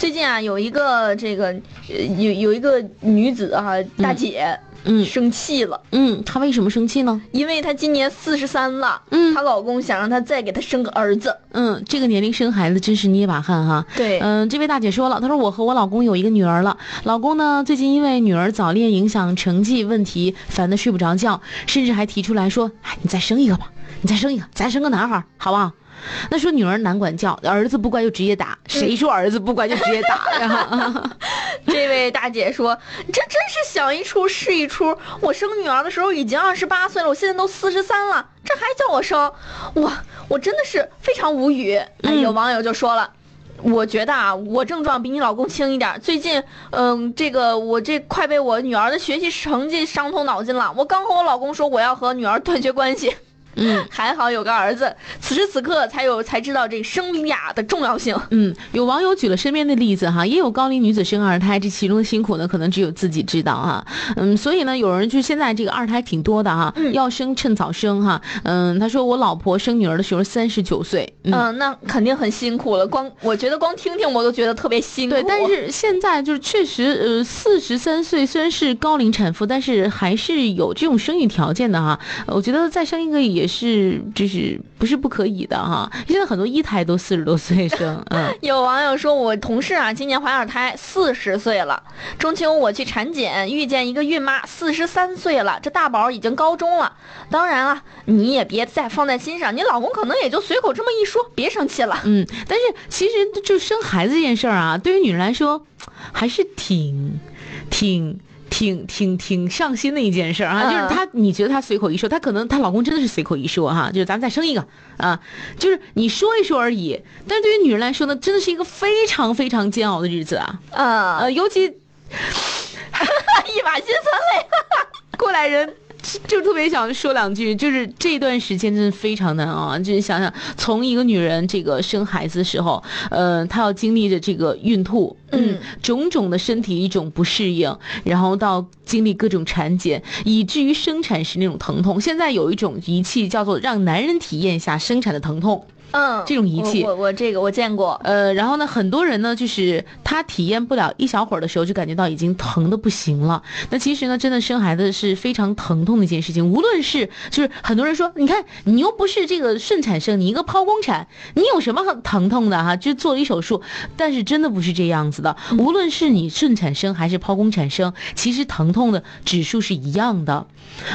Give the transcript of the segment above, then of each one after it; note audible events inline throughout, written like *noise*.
最近啊，有一个这个呃有有一个女子哈、大姐，嗯生气了，嗯，她为什么生气呢？因为她今年四十三了，嗯她老公想让她再给她生个儿子。嗯，这个年龄生孩子真是捏把汗哈。对嗯，这位大姐说了，她说我和我老公有一个女儿了，老公呢最近因为女儿早恋影响成绩问题，烦得睡不着觉，甚至还提出来说，哎，你再生一个吧，你再生一个，咱生个男孩儿，好不好？那说女儿难管教，儿子不乖就直接打，谁说儿子不乖就直接打呀？*laughs* 这位大姐说：“这真是想一出是一出。我生女儿的时候已经二十八岁了，我现在都四十三了，这还叫我生？我，我真的是非常无语。有网友就说了。”我觉得啊，我症状比你老公轻一点。最近，嗯，这个我这快被我女儿的学习成绩伤透脑筋了。我刚和我老公说我要和女儿断绝关系，嗯。*laughs* 还好有个儿子。此时此刻才有才知道这生命呀的重要性。嗯，有网友举了身边的例子哈，也有高龄女子生二胎，这其中的辛苦呢，可能只有自己知道哈。嗯，所以呢，有人就现在这个二胎挺多的哈，嗯要生趁早生哈。嗯，他说我老婆生女儿的时候三十九岁，嗯。嗯，那肯定很辛苦了。光我觉得光听听我都觉得特别辛苦。对，但是现在就是确实，呃，四十三岁虽然是高龄产妇，但是还是有这种生育条件的哈。呃我觉得再生一个也是，就是不是不可以的哈。现在很多一胎都四十多岁生，*laughs* 嗯。有网友说，我同事啊，今年怀二胎，四十岁了。中秋我去产检，遇见一个孕妈，四十三岁了，这大宝已经高中了。当然了，你也别再放在心上，你老公可能也就随口这么一说，别生气了。嗯，但是其实就生孩子这件事儿啊，对于女人来说，还是挺、挺、挺、挺、挺上心的一件事儿啊。嗯就是她，你觉得她随口一说，她可能她老公真的是随口一说哈，就是咱们再生一个啊，就是你说一说而已。但是对于女人来说呢，真的是一个非常非常煎熬的日子啊。啊、呃，尤其 *laughs* 一把辛酸泪。过来人。就特别想说两句，就是这段时间真的非常难啊！就是想想，从一个女人这个生孩子的时候，呃，她要经历着这个孕吐，嗯种种的身体一种不适应，然后到经历各种产检，以至于生产时那种疼痛。现在有一种仪器叫做让男人体验一下生产的疼痛，嗯，这种仪器我我我这个我见过。呃，然后呢，很多人呢，就是他体验不了一小会儿的时候，就感觉到已经疼的不行了。那其实呢，真的生孩子是非常疼痛的一件事情。无论是就是很多人说，你看你又不是这个顺产生，你一个剖宫产，你有什么很疼痛的哈？就做了一手术，但是真的不是这样子的。无论是你顺产生还是剖宫产生，其实疼痛的指数是一样的。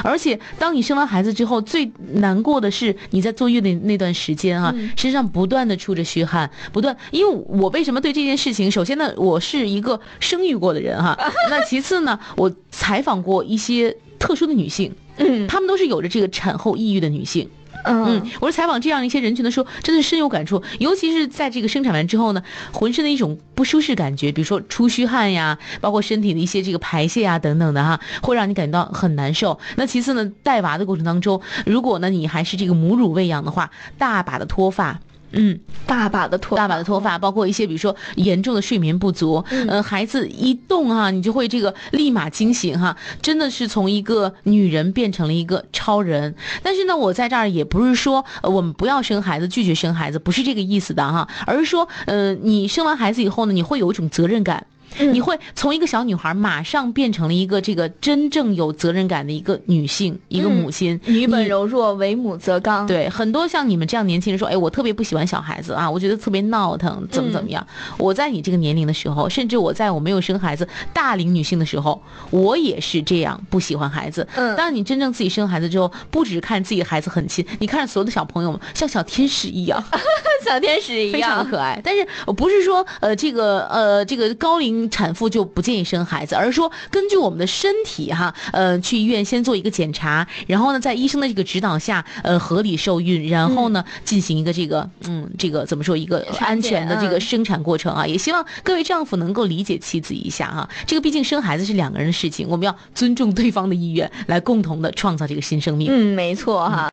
而且当你生完孩子之后，最难过的是你在坐月的那段时间啊，身上不断的出着虚汗，不断。因为我为什么对这件事情，首先呢，我是一个生育过的人哈，*laughs* 那其次呢，我采访过一些特殊的女性，嗯她们都是有着这个产后抑郁的女性。嗯，我是采访这样一些人群的时候，真的深有感触。尤其是在这个生产完之后呢，浑身的一种不舒适感觉，比如说出虚汗呀，包括身体的一些这个排泄啊等等的哈，会让你感觉到很难受。那其次呢，带娃的过程当中，如果呢你还是这个母乳喂养的话，大把的脱发。嗯，大把的脱，大把的脱发，包括一些比如说严重的睡眠不足，嗯呃，孩子一动哈、你就会这个立马惊醒哈、真的是从一个女人变成了一个超人。但是呢，我在这儿也不是说、呃、我们不要生孩子，拒绝生孩子，不是这个意思的哈，而是说，呃，你生完孩子以后呢，你会有一种责任感。嗯你会从一个小女孩马上变成了一个这个真正有责任感的一个女性，一个嗯母亲。女本柔弱，为母则刚。对，很多像你们这样年轻人说，哎，我特别不喜欢小孩子啊，我觉得特别闹腾，怎么怎么样。我在你这个年龄的时候，甚至我在我没有生孩子、大龄女性的时候，我也是这样不喜欢孩子。嗯当你真正自己生孩子之后，不只看自己的孩子很亲，你看着所有的小朋友们像小天使一样，*laughs* 小天使一样非常可爱。但是我不是说呃这个呃这个高龄产妇就不建议生孩子，而是说根据我们的身体哈，呃去医院先做一个检查，然后呢在医生的这个指导下，呃合理受孕，然后呢、进行一个这个嗯这个怎么说一个安全的这个生产过程啊，也希望各位丈夫能够理解妻子一下哈，这个毕竟生孩子是两个人的事情，我们要尊重对方的意愿，来共同的创造这个新生命。嗯，没错哈。